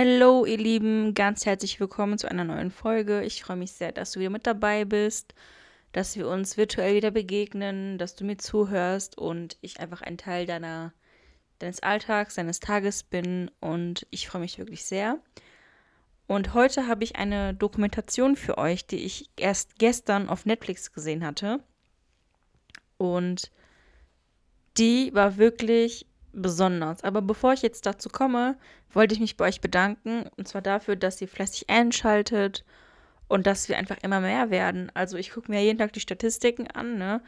Hallo, ihr Lieben, ganz herzlich willkommen zu einer neuen Folge. Ich freue mich sehr, dass du wieder mit dabei bist, dass wir uns virtuell wieder begegnen, dass du mir zuhörst und ich einfach ein Teil deiner, deines Alltags, deines Tages bin und ich freue mich wirklich sehr. Und heute habe ich eine Dokumentation für euch, die ich erst gestern auf Netflix gesehen hatte. Und die war wirklich besonders. Aber bevor ich jetzt dazu komme, wollte ich mich bei euch bedanken. Und zwar dafür, dass ihr fleißig einschaltet und dass wir einfach immer mehr werden. Also ich gucke mir jeden Tag die Statistiken an, ne?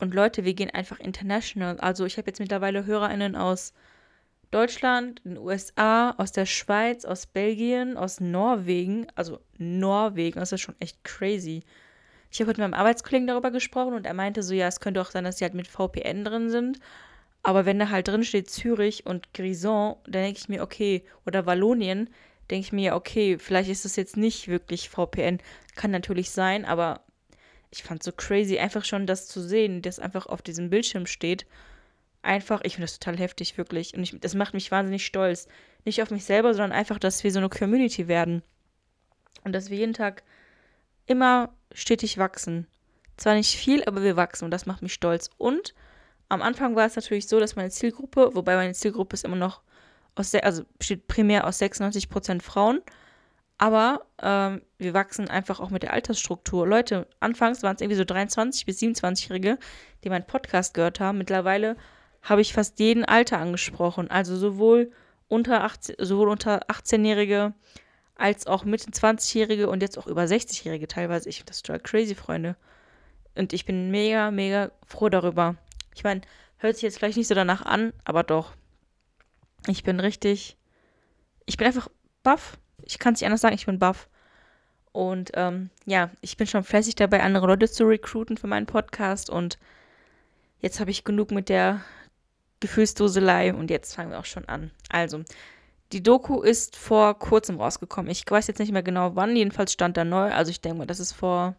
Und Leute, wir gehen einfach international. Also ich habe jetzt mittlerweile HörerInnen aus Deutschland, den USA, aus der Schweiz, aus Belgien, aus Norwegen. Also Norwegen, das ist schon echt crazy. Ich habe mit meinem Arbeitskollegen darüber gesprochen und er meinte so, ja, es könnte auch sein, dass sie halt mit VPN drin sind. Aber wenn da halt drin steht Zürich und Grison, dann denke ich mir, okay, oder Wallonien, denke ich mir, okay, vielleicht ist das jetzt nicht wirklich VPN. Kann natürlich sein, aber ich fand es so crazy, einfach schon das zu sehen, das einfach auf diesem Bildschirm steht. Einfach, ich finde das total heftig, wirklich. Und ich, das macht mich wahnsinnig stolz. Nicht auf mich selber, sondern einfach, dass wir so eine Community werden. Und dass wir jeden Tag immer stetig wachsen. Zwar nicht viel, aber wir wachsen und das macht mich stolz. Und am Anfang war es natürlich so, dass meine Zielgruppe, wobei meine Zielgruppe ist immer noch aus, also besteht primär aus 96% Frauen, aber ähm, wir wachsen einfach auch mit der Altersstruktur. Leute, anfangs waren es irgendwie so 23 bis 27-Jährige, die meinen Podcast gehört haben. Mittlerweile habe ich fast jeden Alter angesprochen. Also sowohl unter 18, sowohl unter 18-Jährige als auch Mitte 20-Jährige und jetzt auch über 60-Jährige teilweise. Ich finde das total crazy, Freunde. Und ich bin mega, mega froh darüber. Ich meine, hört sich jetzt vielleicht nicht so danach an, aber doch. Ich bin richtig. Ich bin einfach baff. Ich kann es nicht anders sagen, ich bin baff. Und ähm, ja, ich bin schon fleißig dabei, andere Leute zu recruiten für meinen Podcast. Und jetzt habe ich genug mit der Gefühlsdoselei und jetzt fangen wir auch schon an. Also, die Doku ist vor kurzem rausgekommen. Ich weiß jetzt nicht mehr genau wann, jedenfalls stand da neu. Also ich denke mal, das ist vor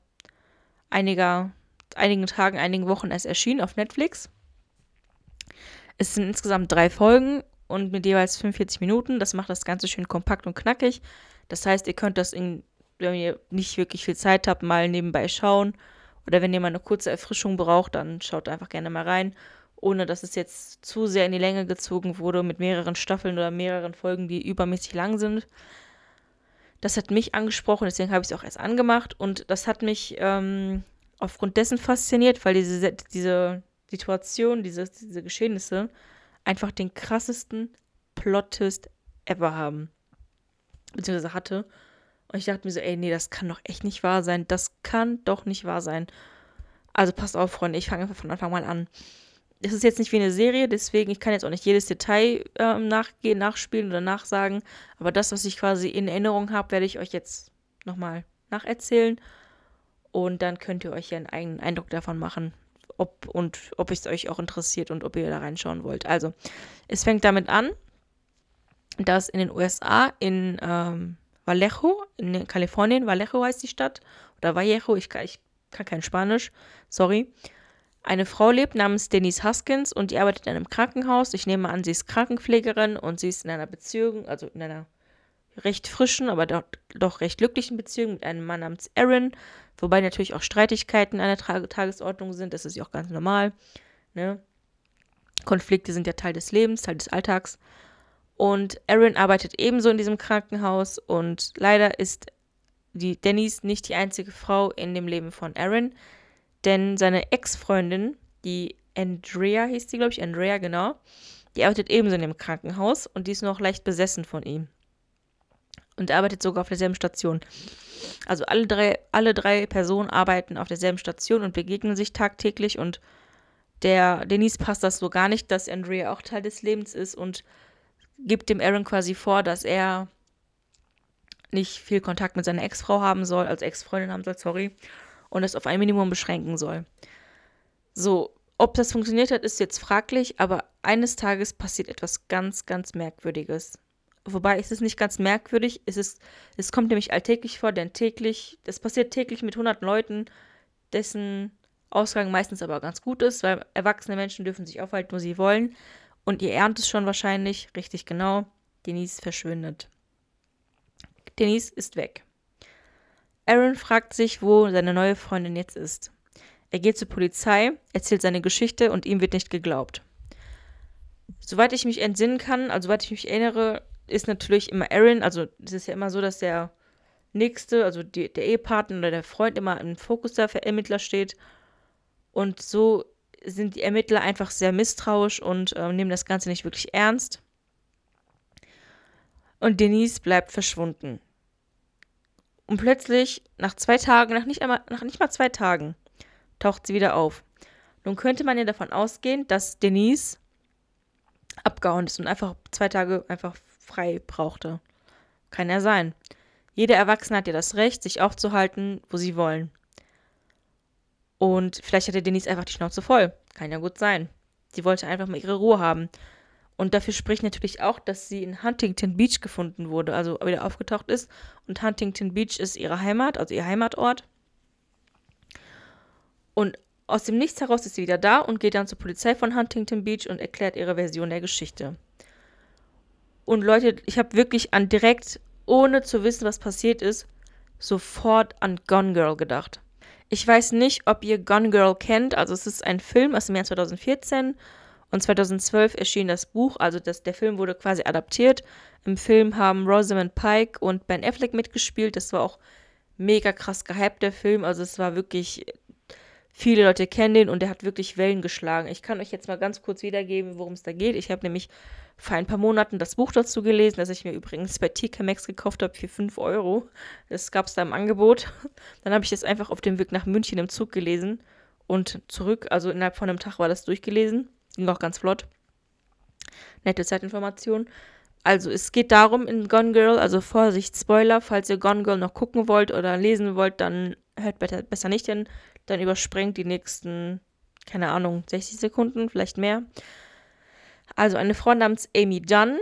einiger einigen Tagen, einigen Wochen erst erschienen auf Netflix. Es sind insgesamt drei Folgen und mit jeweils 45 Minuten. Das macht das Ganze schön kompakt und knackig. Das heißt, ihr könnt das, in, wenn ihr nicht wirklich viel Zeit habt, mal nebenbei schauen. Oder wenn ihr mal eine kurze Erfrischung braucht, dann schaut einfach gerne mal rein. Ohne dass es jetzt zu sehr in die Länge gezogen wurde mit mehreren Staffeln oder mehreren Folgen, die übermäßig lang sind. Das hat mich angesprochen, deswegen habe ich es auch erst angemacht. Und das hat mich ähm, aufgrund dessen fasziniert, weil diese, diese Situation, diese, diese Geschehnisse einfach den krassesten Plot-Twist ever haben. Beziehungsweise hatte. Und ich dachte mir so, ey, nee, das kann doch echt nicht wahr sein. Das kann doch nicht wahr sein. Also passt auf, Freunde, ich fange einfach von Anfang mal an. Es ist jetzt nicht wie eine Serie, deswegen, ich kann jetzt auch nicht jedes Detail äh, nachgehen, nachspielen oder nachsagen. Aber das, was ich quasi in Erinnerung habe, werde ich euch jetzt nochmal nacherzählen. Und dann könnt ihr euch ja einen eigenen Eindruck davon machen, ob und ob es euch auch interessiert und ob ihr da reinschauen wollt. Also, es fängt damit an, dass in den USA, in ähm, Vallejo, in Kalifornien, Vallejo heißt die Stadt, oder Vallejo, ich, ich kann kein Spanisch, sorry, eine Frau lebt namens Denise Huskins und die arbeitet in einem Krankenhaus. Ich nehme an, sie ist Krankenpflegerin und sie ist in einer Beziehung, also in einer recht frischen, aber doch, doch recht glücklichen Beziehung mit einem Mann namens Aaron, wobei natürlich auch Streitigkeiten an der Tra Tagesordnung sind, das ist ja auch ganz normal. Ne? Konflikte sind ja Teil des Lebens, Teil des Alltags. Und Aaron arbeitet ebenso in diesem Krankenhaus und leider ist die Denise nicht die einzige Frau in dem Leben von Aaron, denn seine Ex-Freundin, die Andrea hieß die, glaube ich, Andrea, genau, die arbeitet ebenso in dem Krankenhaus und die ist noch leicht besessen von ihm und arbeitet sogar auf derselben Station. Also alle drei, alle drei Personen arbeiten auf derselben Station und begegnen sich tagtäglich und der Denise passt das so gar nicht, dass Andrea auch Teil des Lebens ist und gibt dem Aaron quasi vor, dass er nicht viel Kontakt mit seiner Ex-Frau haben soll, also Ex-Freundin haben soll, sorry, und es auf ein Minimum beschränken soll. So, ob das funktioniert hat, ist jetzt fraglich, aber eines Tages passiert etwas ganz, ganz Merkwürdiges. Wobei ist es nicht ganz merkwürdig. Es, ist, es kommt nämlich alltäglich vor, denn täglich, das passiert täglich mit 100 Leuten, dessen Ausgang meistens aber ganz gut ist, weil erwachsene Menschen dürfen sich aufhalten, wo sie wollen. Und ihr ernt es schon wahrscheinlich, richtig genau, Denise verschwindet. Denise ist weg. Aaron fragt sich, wo seine neue Freundin jetzt ist. Er geht zur Polizei, erzählt seine Geschichte und ihm wird nicht geglaubt. Soweit ich mich entsinnen kann, also soweit ich mich erinnere, ist natürlich immer Aaron, also es ist ja immer so, dass der Nächste, also die, der Ehepartner oder der Freund immer im Fokus der Ermittler steht. Und so sind die Ermittler einfach sehr misstrauisch und äh, nehmen das Ganze nicht wirklich ernst. Und Denise bleibt verschwunden. Und plötzlich, nach zwei Tagen, nach nicht, einmal, nach nicht mal zwei Tagen, taucht sie wieder auf. Nun könnte man ja davon ausgehen, dass Denise abgehauen ist und einfach zwei Tage einfach frei brauchte. Kann ja sein. Jeder Erwachsene hat ja das Recht, sich aufzuhalten, wo sie wollen. Und vielleicht hatte Denise einfach die Schnauze voll. Kann ja gut sein. Sie wollte einfach mal ihre Ruhe haben. Und dafür spricht natürlich auch, dass sie in Huntington Beach gefunden wurde, also wieder aufgetaucht ist. Und Huntington Beach ist ihre Heimat, also ihr Heimatort. Und aus dem Nichts heraus ist sie wieder da und geht dann zur Polizei von Huntington Beach und erklärt ihre Version der Geschichte. Und Leute, ich habe wirklich an direkt, ohne zu wissen, was passiert ist, sofort an Gone Girl gedacht. Ich weiß nicht, ob ihr Gone Girl kennt. Also es ist ein Film aus dem Jahr 2014 und 2012 erschien das Buch. Also das, der Film wurde quasi adaptiert. Im Film haben Rosamund Pike und Ben Affleck mitgespielt. Das war auch mega krass gehypt, der Film. Also es war wirklich, viele Leute kennen den und der hat wirklich Wellen geschlagen. Ich kann euch jetzt mal ganz kurz wiedergeben, worum es da geht. Ich habe nämlich vor ein paar Monaten das Buch dazu gelesen, das ich mir übrigens bei TK Maxx gekauft habe für 5 Euro. Das gab es da im Angebot. Dann habe ich es einfach auf dem Weg nach München im Zug gelesen und zurück. Also innerhalb von einem Tag war das durchgelesen. Ging auch ganz flott. Nette Zeitinformation. Also es geht darum in Gone Girl, also Vorsicht, Spoiler, falls ihr Gone Girl noch gucken wollt oder lesen wollt, dann hört besser, nicht hin. Dann überspringt die nächsten, keine Ahnung, 60 Sekunden, vielleicht mehr. Also eine Frau namens Amy Dunn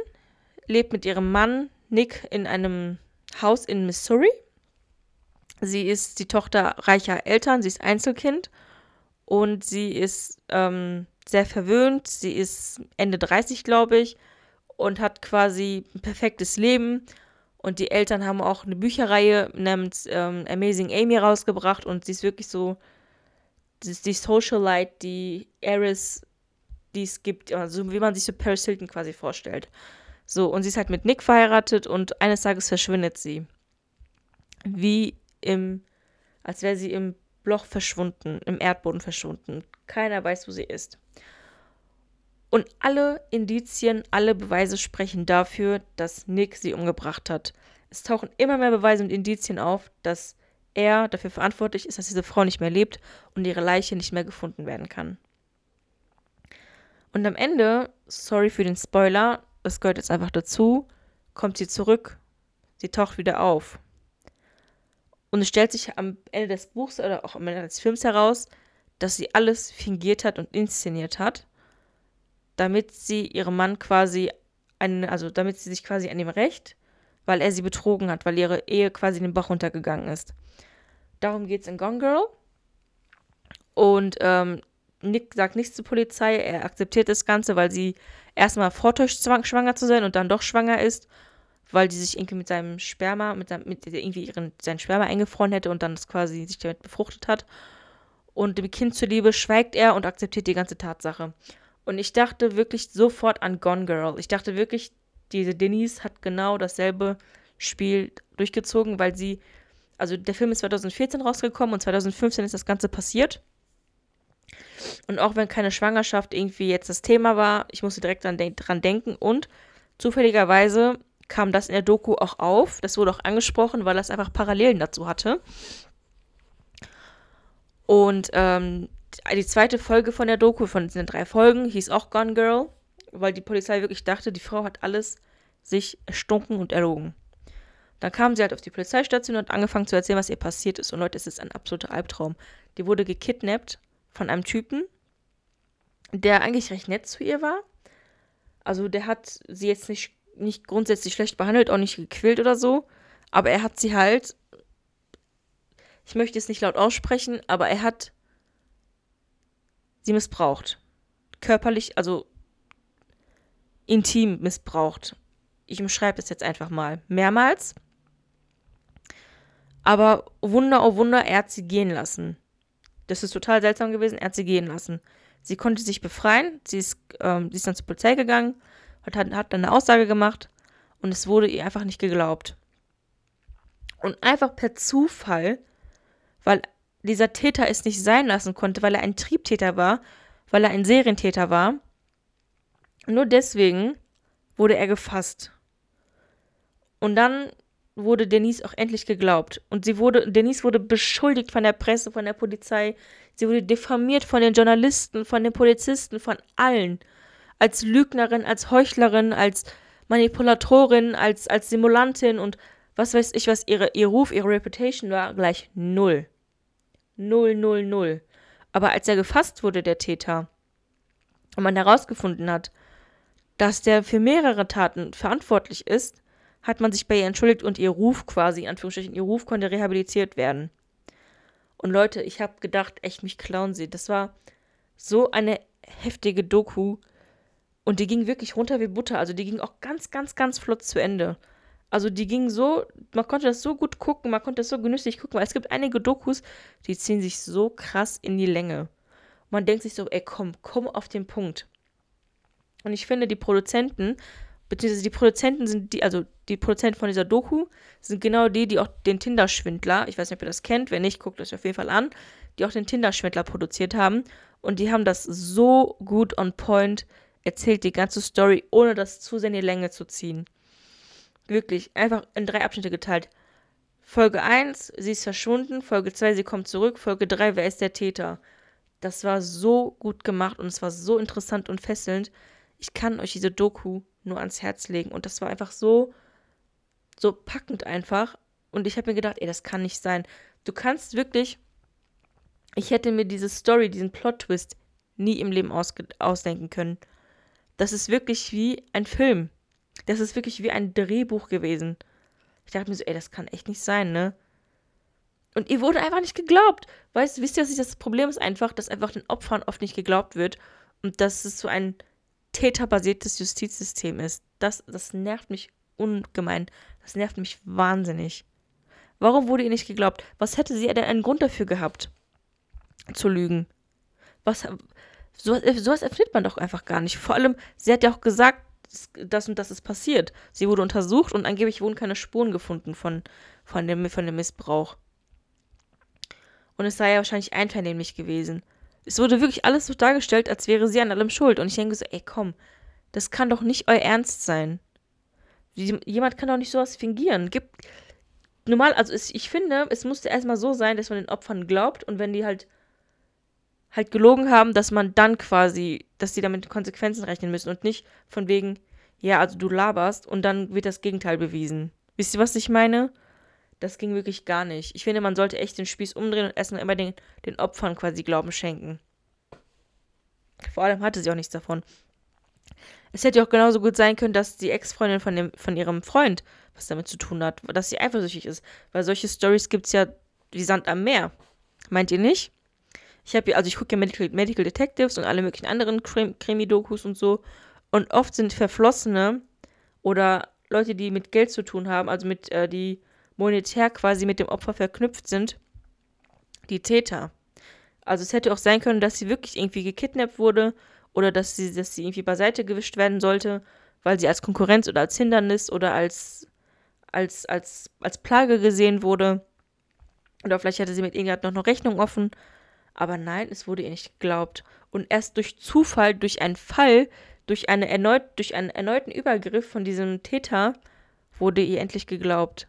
lebt mit ihrem Mann Nick in einem Haus in Missouri. Sie ist die Tochter reicher Eltern, sie ist Einzelkind und sie ist ähm, sehr verwöhnt. Sie ist Ende 30, glaube ich, und hat quasi ein perfektes Leben. Und die Eltern haben auch eine Bücherreihe namens ähm, Amazing Amy rausgebracht und sie ist wirklich so, ist die Socialite, die Eris die es gibt, also wie man sich so Paris Hilton quasi vorstellt. So, und sie ist halt mit Nick verheiratet und eines Tages verschwindet sie. Wie im, als wäre sie im Loch verschwunden, im Erdboden verschwunden. Keiner weiß, wo sie ist. Und alle Indizien, alle Beweise sprechen dafür, dass Nick sie umgebracht hat. Es tauchen immer mehr Beweise und Indizien auf, dass er dafür verantwortlich ist, dass diese Frau nicht mehr lebt und ihre Leiche nicht mehr gefunden werden kann. Und am Ende, sorry für den Spoiler, das gehört jetzt einfach dazu, kommt sie zurück. Sie taucht wieder auf. Und es stellt sich am Ende des Buchs oder auch am Ende des Films heraus, dass sie alles fingiert hat und inszeniert hat, damit sie ihrem Mann quasi einen, also damit sie sich quasi an ihm rächt, weil er sie betrogen hat, weil ihre Ehe quasi in den Bach runtergegangen ist. Darum geht es in Gone Girl. Und ähm, Nick sagt nichts zur Polizei, er akzeptiert das Ganze, weil sie erstmal vortäuscht, schwanger zu sein und dann doch schwanger ist, weil die sich irgendwie mit seinem Sperma, mit, seinem, mit irgendwie ihren, sein Sperma eingefroren hätte und dann das quasi sich damit befruchtet hat. Und dem Kind zuliebe schweigt er und akzeptiert die ganze Tatsache. Und ich dachte wirklich sofort an Gone Girl. Ich dachte wirklich, diese Denise hat genau dasselbe Spiel durchgezogen, weil sie, also der Film ist 2014 rausgekommen und 2015 ist das Ganze passiert. Und auch wenn keine Schwangerschaft irgendwie jetzt das Thema war, ich musste direkt dran, de dran denken. Und zufälligerweise kam das in der Doku auch auf. Das wurde auch angesprochen, weil das einfach Parallelen dazu hatte. Und ähm, die zweite Folge von der Doku, von den drei Folgen, hieß auch Gone Girl, weil die Polizei wirklich dachte, die Frau hat alles sich erstunken und erlogen. Dann kam sie halt auf die Polizeistation und angefangen zu erzählen, was ihr passiert ist. Und Leute, es ist ein absoluter Albtraum. Die wurde gekidnappt von einem Typen, der eigentlich recht nett zu ihr war. Also der hat sie jetzt nicht, nicht grundsätzlich schlecht behandelt, auch nicht gequält oder so. Aber er hat sie halt, ich möchte es nicht laut aussprechen, aber er hat sie missbraucht. Körperlich, also intim missbraucht. Ich umschreibe es jetzt einfach mal. Mehrmals. Aber Wunder, oh Wunder, er hat sie gehen lassen. Das ist total seltsam gewesen, er hat sie gehen lassen. Sie konnte sich befreien, sie ist, ähm, sie ist dann zur Polizei gegangen, hat, hat dann eine Aussage gemacht und es wurde ihr einfach nicht geglaubt. Und einfach per Zufall, weil dieser Täter es nicht sein lassen konnte, weil er ein Triebtäter war, weil er ein Serientäter war, nur deswegen wurde er gefasst. Und dann wurde Denise auch endlich geglaubt. Und sie wurde, Denise wurde beschuldigt von der Presse, von der Polizei. Sie wurde diffamiert von den Journalisten, von den Polizisten, von allen. Als Lügnerin, als Heuchlerin, als Manipulatorin, als, als Simulantin und was weiß ich, was ihre, ihr Ruf, ihre Reputation war, gleich null. Null, null, null. Aber als er gefasst wurde, der Täter, und man herausgefunden hat, dass der für mehrere Taten verantwortlich ist, hat man sich bei ihr entschuldigt und ihr Ruf quasi, in Anführungsstrichen, ihr Ruf konnte rehabilitiert werden. Und Leute, ich habe gedacht, echt, mich klauen sie. Das war so eine heftige Doku. Und die ging wirklich runter wie Butter. Also die ging auch ganz, ganz, ganz flott zu Ende. Also die ging so, man konnte das so gut gucken, man konnte das so genüsslich gucken, weil es gibt einige Dokus, die ziehen sich so krass in die Länge. Man denkt sich so, ey, komm, komm auf den Punkt. Und ich finde, die Produzenten beziehungsweise die Produzenten sind die, also die Produzenten von dieser Doku sind genau die, die auch den Tinder-Schwindler, ich weiß nicht, ob ihr das kennt, wenn nicht, guckt euch auf jeden Fall an, die auch den Tinder-Schwindler produziert haben. Und die haben das so gut on point erzählt, die ganze Story, ohne das zu sehr in die Länge zu ziehen. Wirklich, einfach in drei Abschnitte geteilt. Folge 1, sie ist verschwunden. Folge 2, sie kommt zurück. Folge 3, wer ist der Täter? Das war so gut gemacht und es war so interessant und fesselnd. Ich kann euch diese Doku nur ans Herz legen. Und das war einfach so, so packend einfach. Und ich habe mir gedacht, ey, das kann nicht sein. Du kannst wirklich. Ich hätte mir diese Story, diesen Plot-Twist nie im Leben ausdenken können. Das ist wirklich wie ein Film. Das ist wirklich wie ein Drehbuch gewesen. Ich dachte mir so, ey, das kann echt nicht sein, ne? Und ihr wurde einfach nicht geglaubt. Weißt du, wisst ihr, was das Problem ist einfach, dass einfach den Opfern oft nicht geglaubt wird und dass es so ein täterbasiertes Justizsystem ist. Das, das nervt mich ungemein. Das nervt mich wahnsinnig. Warum wurde ihr nicht geglaubt? Was hätte sie denn einen Grund dafür gehabt, zu lügen? Was, sowas, sowas erfindet man doch einfach gar nicht. Vor allem, sie hat ja auch gesagt, das und das ist passiert. Sie wurde untersucht und angeblich wurden keine Spuren gefunden von, von, dem, von dem Missbrauch. Und es sei ja wahrscheinlich einvernehmlich gewesen. Es wurde wirklich alles so dargestellt, als wäre sie an allem schuld. Und ich denke so, ey, komm, das kann doch nicht euer Ernst sein. Jemand kann doch nicht sowas fingieren. Gibt. Normal, also es, ich finde, es musste erstmal so sein, dass man den Opfern glaubt und wenn die halt halt gelogen haben, dass man dann quasi, dass die damit Konsequenzen rechnen müssen und nicht von wegen, ja, also du laberst und dann wird das Gegenteil bewiesen. Wisst ihr, was ich meine? Das ging wirklich gar nicht. Ich finde, man sollte echt den Spieß umdrehen und erstmal immer den, den Opfern quasi Glauben schenken. Vor allem hatte sie auch nichts davon. Es hätte auch genauso gut sein können, dass die Ex-Freundin von, von ihrem Freund was damit zu tun hat, dass sie eifersüchtig ist. Weil solche Stories gibt es ja wie Sand am Meer. Meint ihr nicht? Ich habe also ich gucke ja Medical, Medical Detectives und alle möglichen anderen Krimi-Dokus und so. Und oft sind Verflossene oder Leute, die mit Geld zu tun haben, also mit, äh, die monetär quasi mit dem Opfer verknüpft sind, die Täter. Also es hätte auch sein können, dass sie wirklich irgendwie gekidnappt wurde oder dass sie, dass sie irgendwie beiseite gewischt werden sollte, weil sie als Konkurrenz oder als Hindernis oder als, als, als, als Plage gesehen wurde. Oder vielleicht hatte sie mit irgendjemand noch eine Rechnung offen. Aber nein, es wurde ihr nicht geglaubt. Und erst durch Zufall, durch einen Fall, durch, eine erneut, durch einen erneuten Übergriff von diesem Täter wurde ihr endlich geglaubt.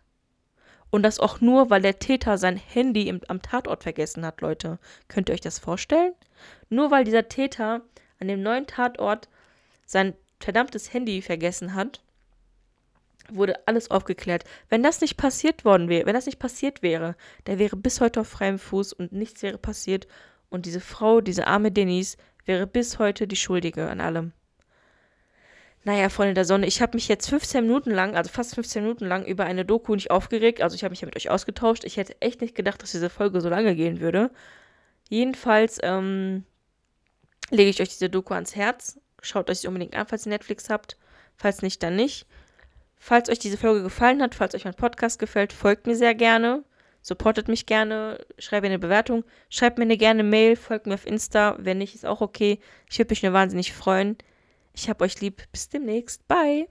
Und das auch nur, weil der Täter sein Handy im, am Tatort vergessen hat, Leute. Könnt ihr euch das vorstellen? Nur weil dieser Täter an dem neuen Tatort sein verdammtes Handy vergessen hat, wurde alles aufgeklärt. Wenn das nicht passiert worden wäre, wenn das nicht passiert wäre, der wäre bis heute auf freiem Fuß und nichts wäre passiert. Und diese Frau, diese arme Denise, wäre bis heute die Schuldige an allem. Naja, Freunde der Sonne, ich habe mich jetzt 15 Minuten lang, also fast 15 Minuten lang, über eine Doku nicht aufgeregt. Also ich habe mich ja mit euch ausgetauscht. Ich hätte echt nicht gedacht, dass diese Folge so lange gehen würde. Jedenfalls ähm, lege ich euch diese Doku ans Herz. Schaut euch sie unbedingt an, falls ihr Netflix habt. Falls nicht, dann nicht. Falls euch diese Folge gefallen hat, falls euch mein Podcast gefällt, folgt mir sehr gerne. Supportet mich gerne, schreibt mir eine Bewertung, schreibt mir eine gerne Mail, folgt mir auf Insta. Wenn nicht, ist auch okay. Ich würde mich nur wahnsinnig freuen. Ich hab euch lieb. Bis demnächst. Bye.